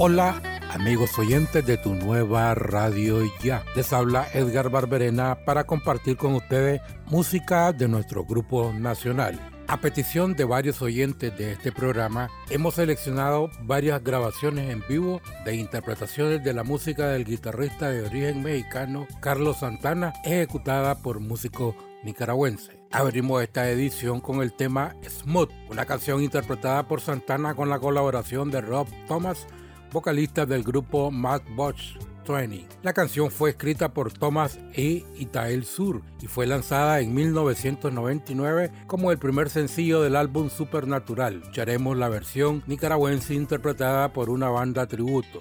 Hola amigos oyentes de tu nueva radio ya. Les habla Edgar Barberena para compartir con ustedes música de nuestro grupo nacional. A petición de varios oyentes de este programa, hemos seleccionado varias grabaciones en vivo de interpretaciones de la música del guitarrista de origen mexicano Carlos Santana, ejecutada por músicos nicaragüenses. Abrimos esta edición con el tema Smooth, una canción interpretada por Santana con la colaboración de Rob Thomas vocalista del grupo Mad Box 20. La canción fue escrita por Thomas E. Itael Sur y fue lanzada en 1999 como el primer sencillo del álbum Supernatural. Escucharemos la versión nicaragüense interpretada por una banda tributo.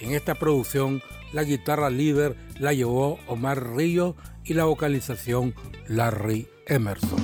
En esta producción, la guitarra líder la llevó Omar Río y la vocalización Larry Emerson.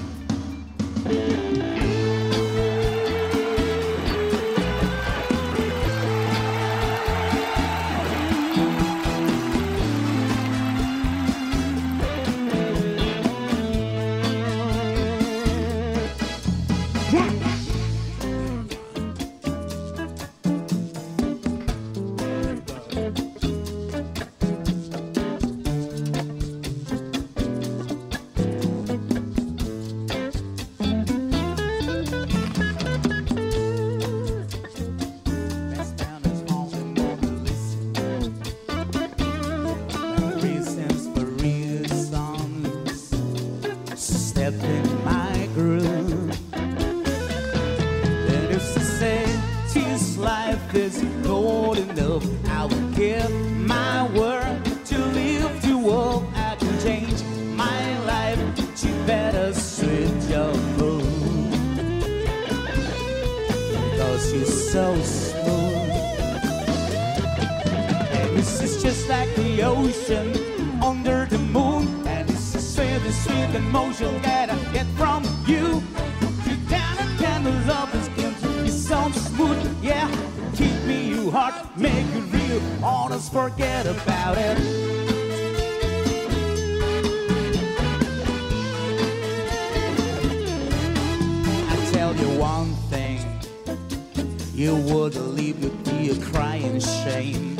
You would leave you'd a crying shame.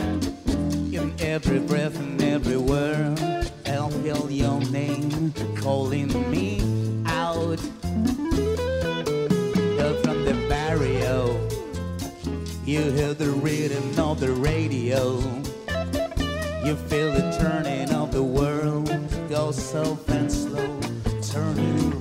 In every breath and everywhere I'll feel your name calling me out. From the barrio You hear the rhythm of the radio. You feel the turning of the world Go so fast, slow, turning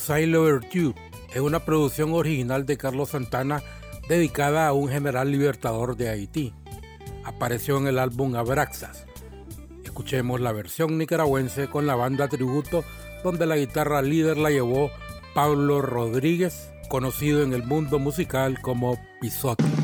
Sailor You es una producción original de Carlos Santana dedicada a un general libertador de Haití. Apareció en el álbum Abraxas. Escuchemos la versión nicaragüense con la banda tributo donde la guitarra líder la llevó Pablo Rodríguez, conocido en el mundo musical como Pisote.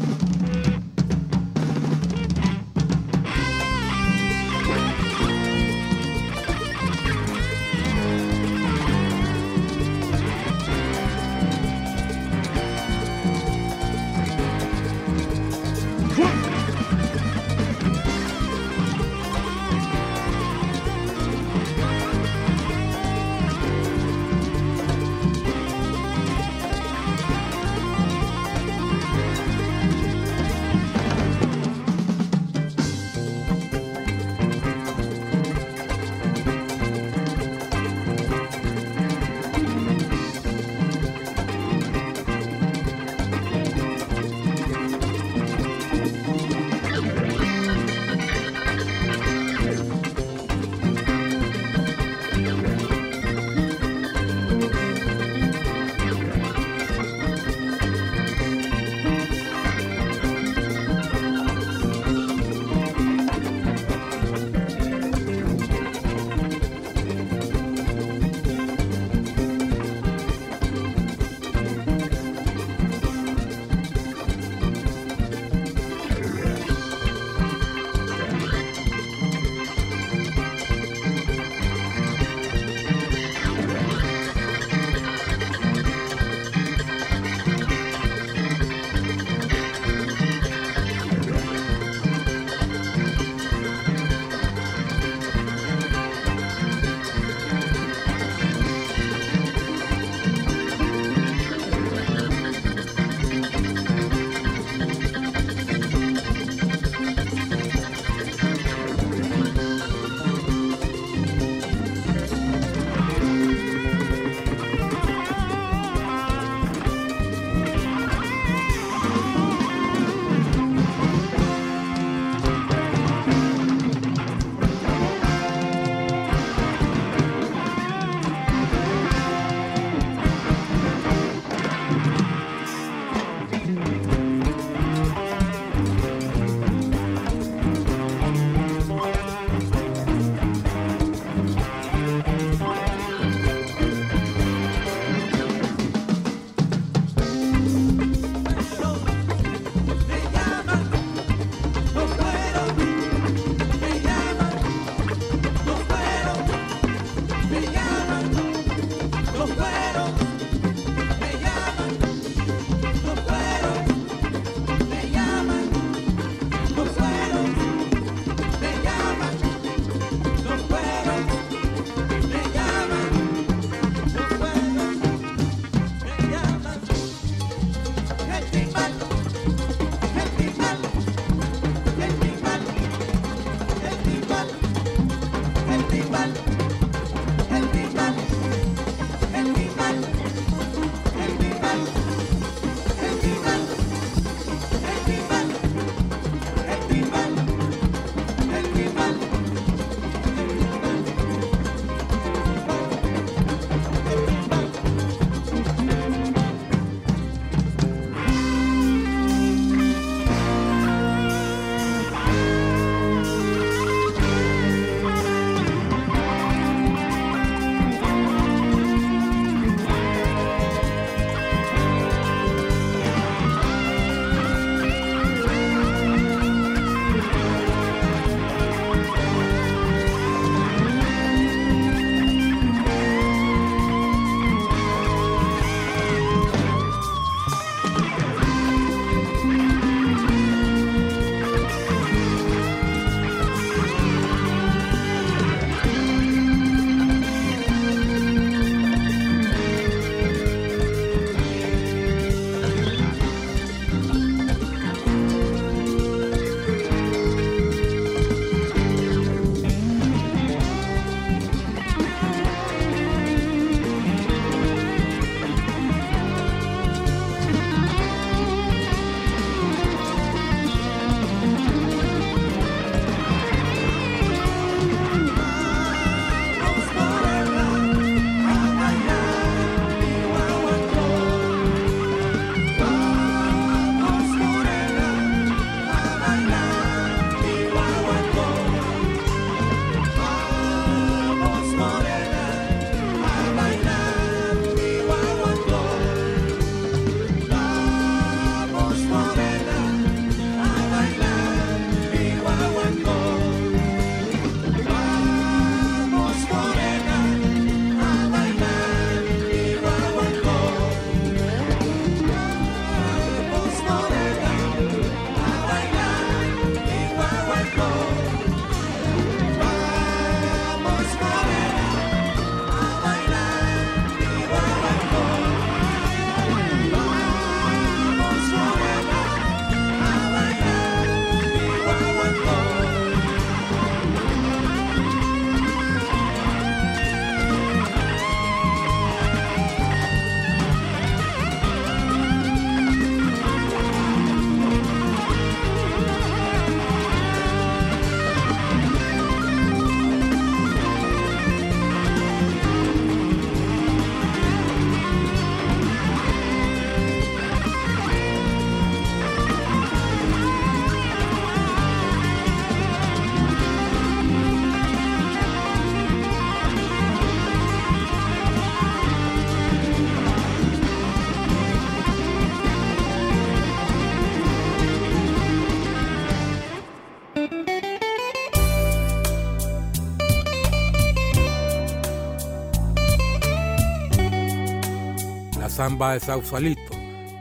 Samba de Sausalito.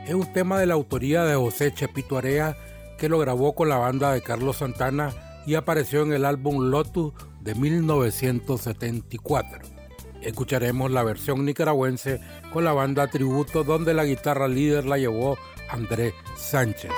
Es un tema de la autoría de José Chepito que lo grabó con la banda de Carlos Santana y apareció en el álbum Lotus de 1974. Escucharemos la versión nicaragüense con la banda Tributo donde la guitarra líder la llevó Andrés Sánchez.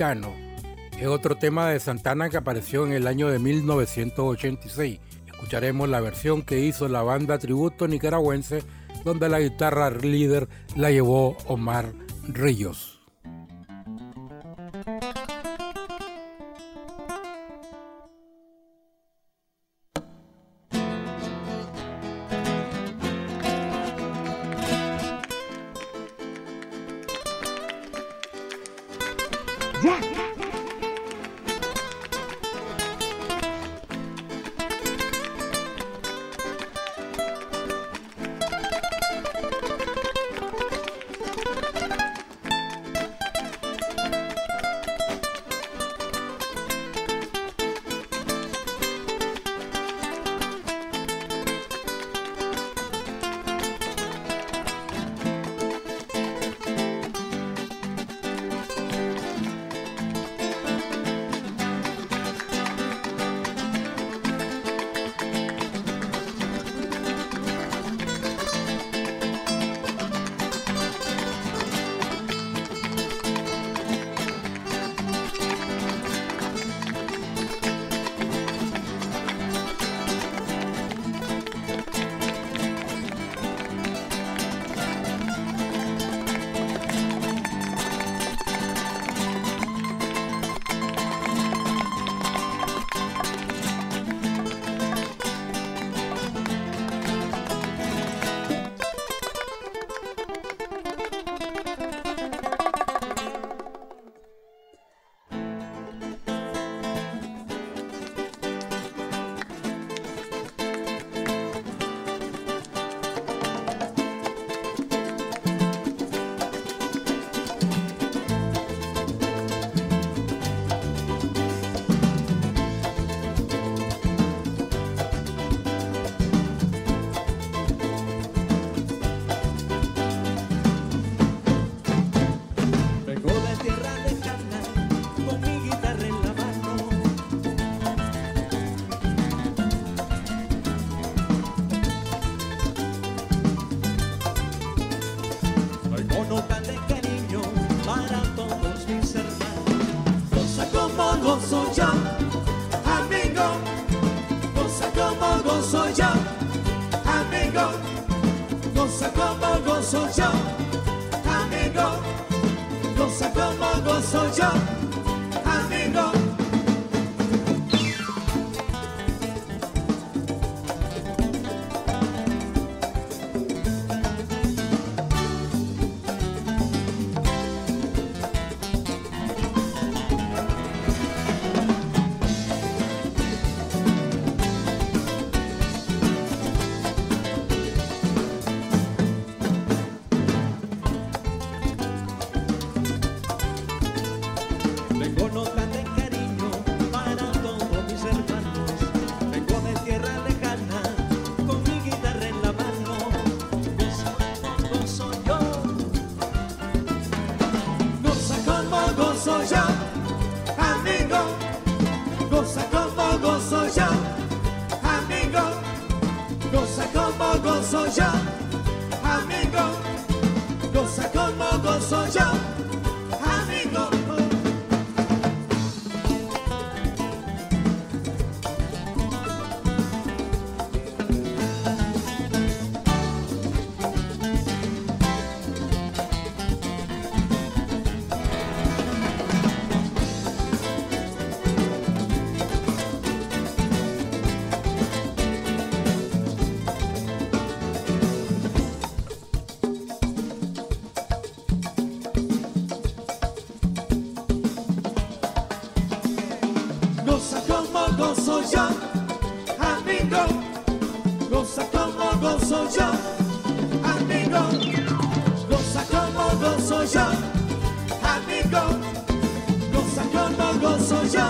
Es otro tema de Santana que apareció en el año de 1986. Escucharemos la versión que hizo la banda tributo nicaragüense donde la guitarra líder la llevó Omar Ríos. Sakın mı gozo yo, amigo. Goza como gozo yo, amigo. Goza como gozo yo, amigo. Goza como gozo yo,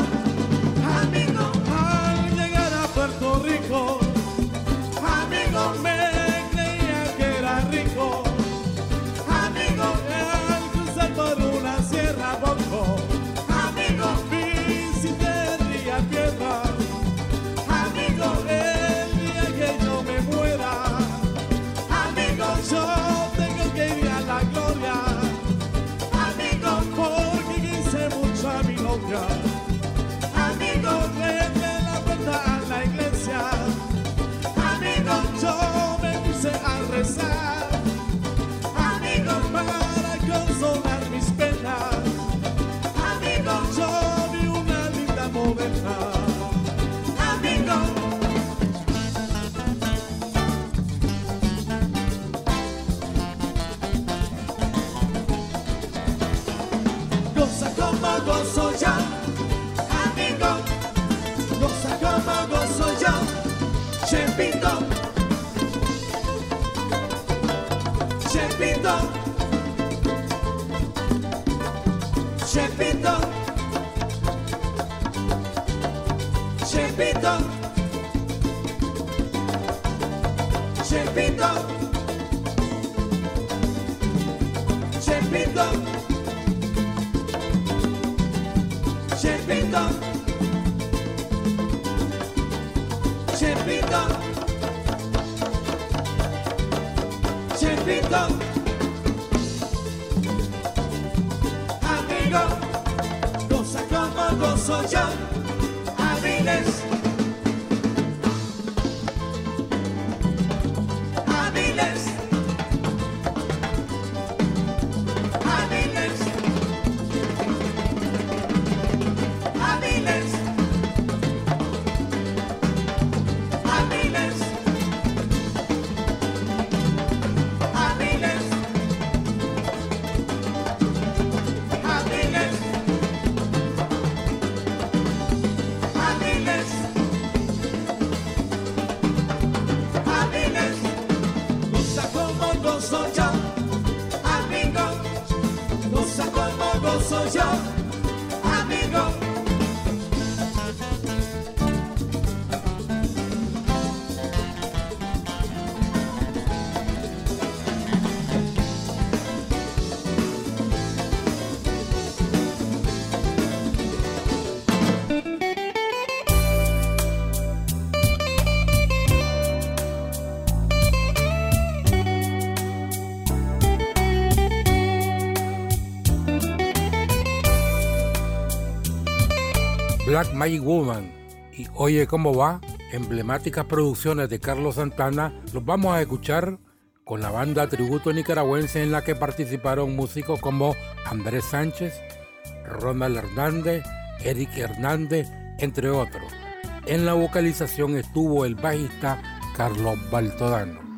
Chepito. Chepito. Chepito. Amigo, goza como gozo yo. Black Magic Woman y Oye cómo va, emblemáticas producciones de Carlos Santana, los vamos a escuchar con la banda tributo nicaragüense en la que participaron músicos como Andrés Sánchez, Ronald Hernández, Eric Hernández, entre otros. En la vocalización estuvo el bajista Carlos Baltodano.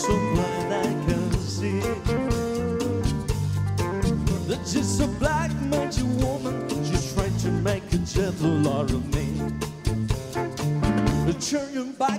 so blind I can see. That just a black magic woman just trying to make a gentle out of me. Turn your back.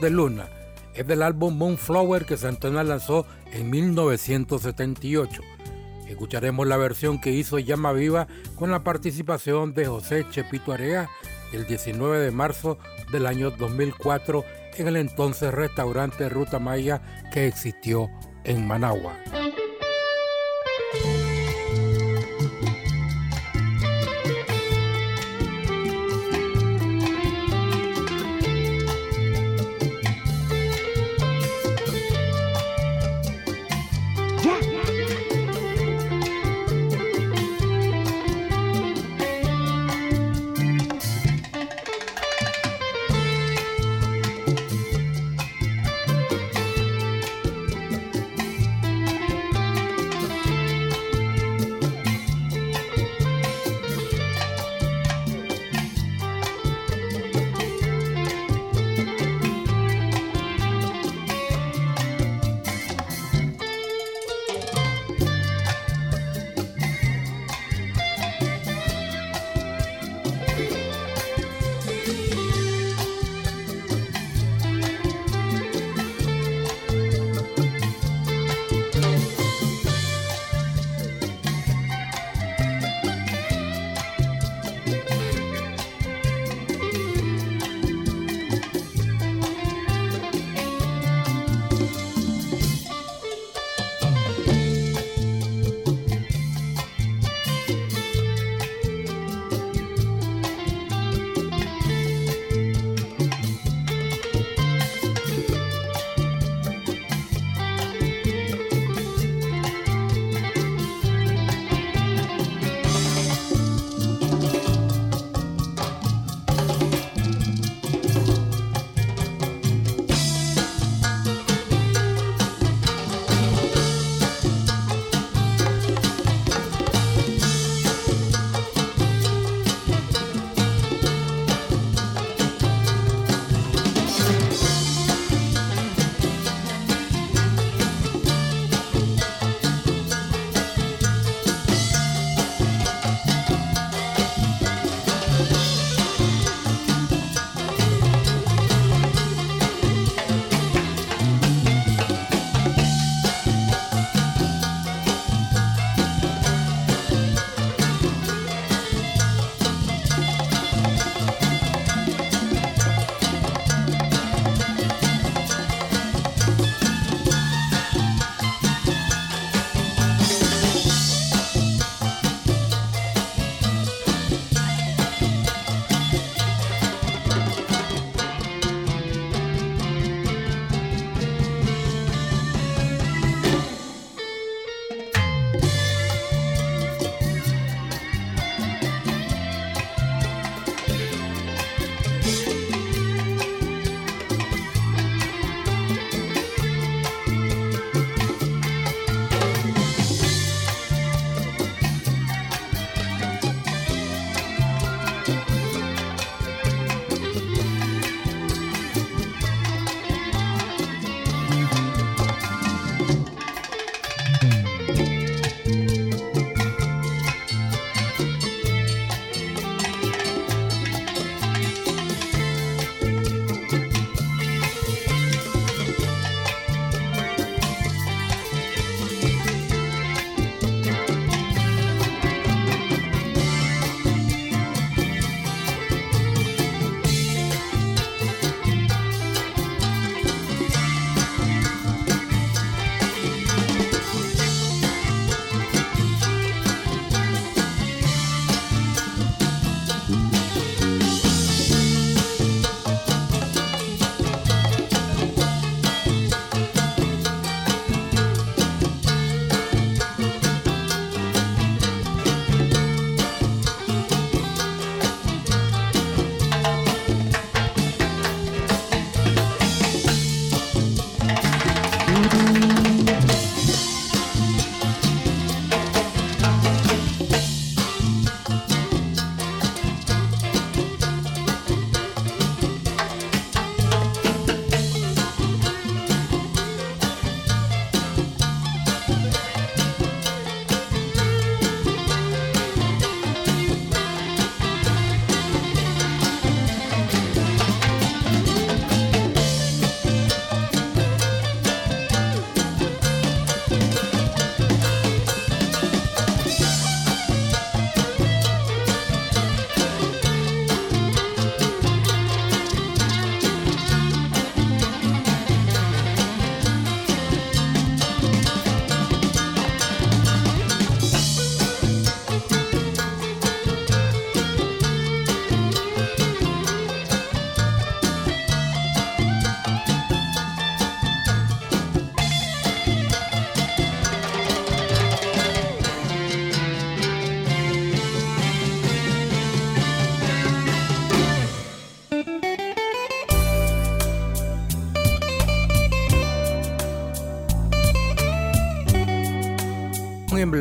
De Luna. Es del álbum Moonflower que Santana lanzó en 1978. Escucharemos la versión que hizo Llama Viva con la participación de José Chepito Area el 19 de marzo del año 2004 en el entonces restaurante Ruta Maya que existió en Managua.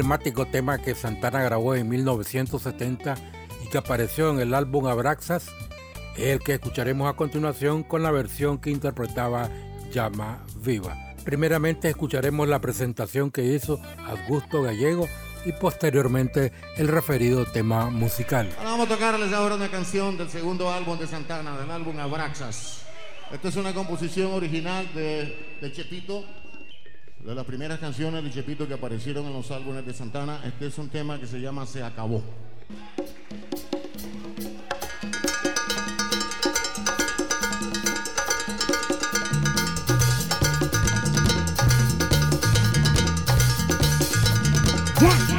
Emblemático tema que Santana grabó en 1970 y que apareció en el álbum Abraxas el que escucharemos a continuación con la versión que interpretaba Llama Viva. Primeramente escucharemos la presentación que hizo Augusto Gallego y posteriormente el referido tema musical. vamos a tocarles ahora una canción del segundo álbum de Santana, del álbum Abraxas. Esta es una composición original de, de Chepito, de las primeras canciones de Chepito que aparecieron en los álbumes de Santana. Este es un tema que se llama Se acabó. Pero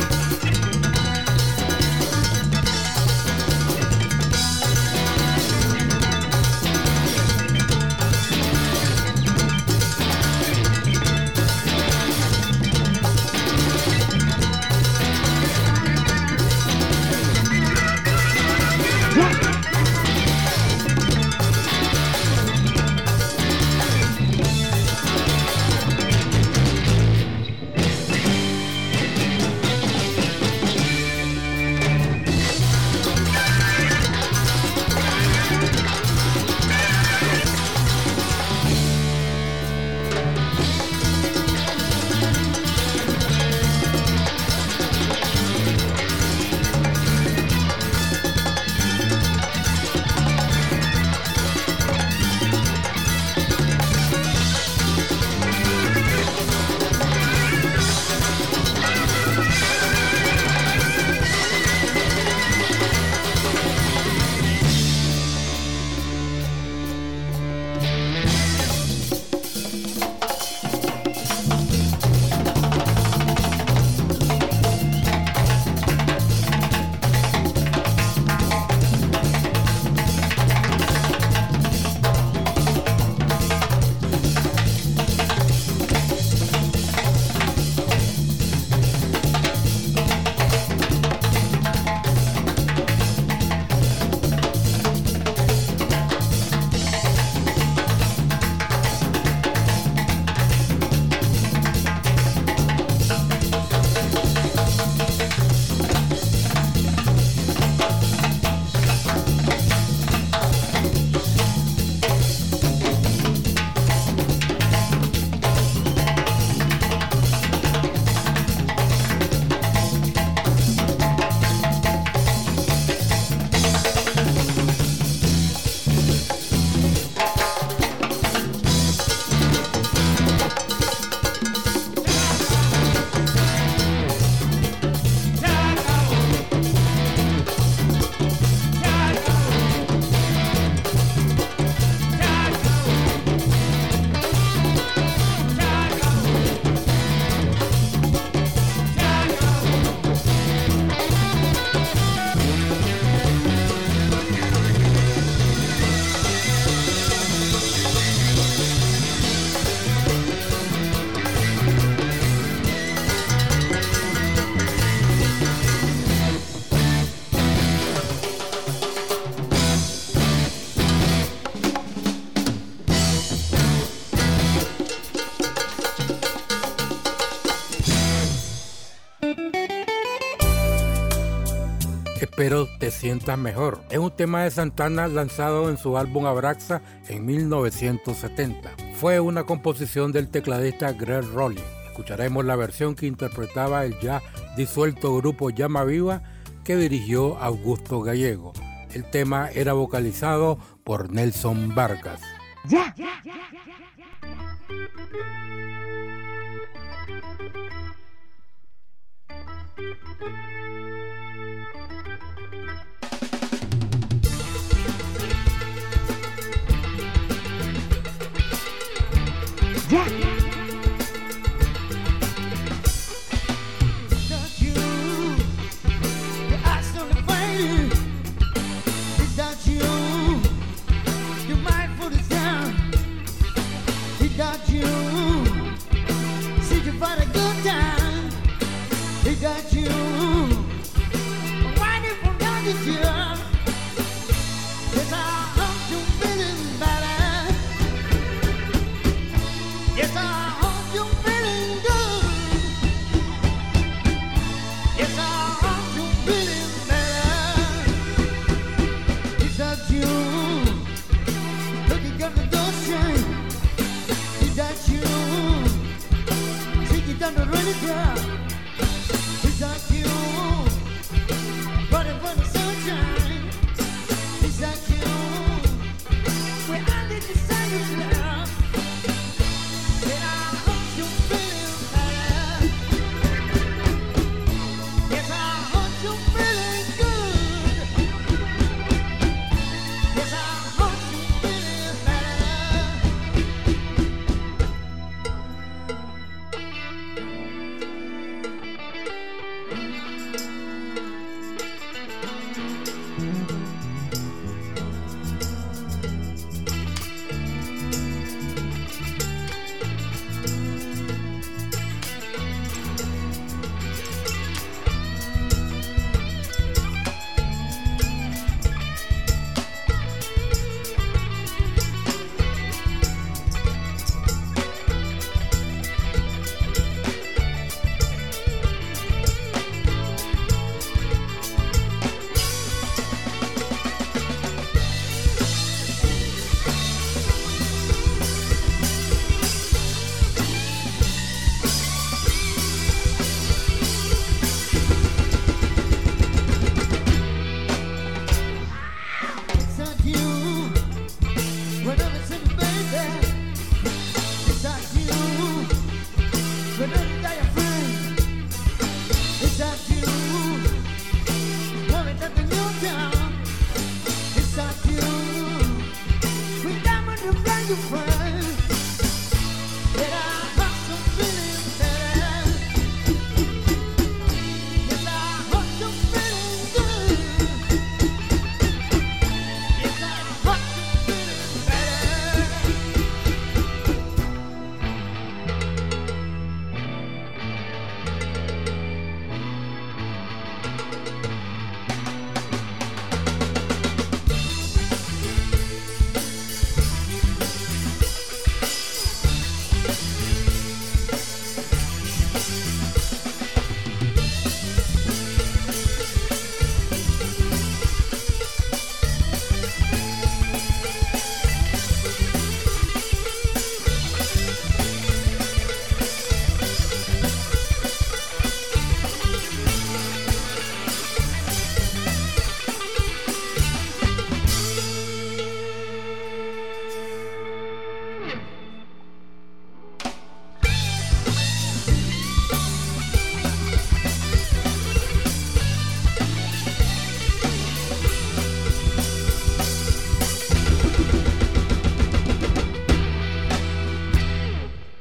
te sientas mejor. Es un tema de Santana lanzado en su álbum Abraxa en 1970. Fue una composición del tecladista Greg Rowling. Escucharemos la versión que interpretaba el ya disuelto grupo Llama Viva que dirigió Augusto Gallego. El tema era vocalizado por Nelson Vargas. Ya.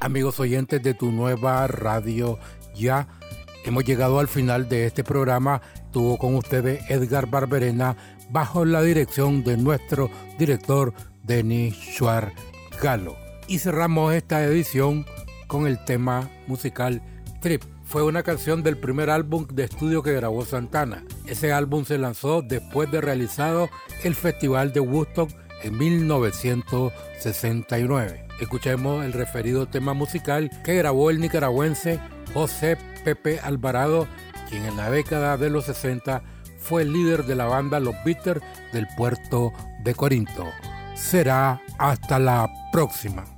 Amigos oyentes de tu nueva radio ya. Hemos llegado al final de este programa. Tuvo con ustedes Edgar Barberena bajo la dirección de nuestro director Denis Schwar Galo. Y cerramos esta edición con el tema musical Trip. Fue una canción del primer álbum de estudio que grabó Santana. Ese álbum se lanzó después de realizado el Festival de Woodstock en 1969 escuchemos el referido tema musical que grabó el nicaragüense José Pepe Alvarado, quien en la década de los 60 fue el líder de la banda Los Bitters del puerto de Corinto. Será hasta la próxima.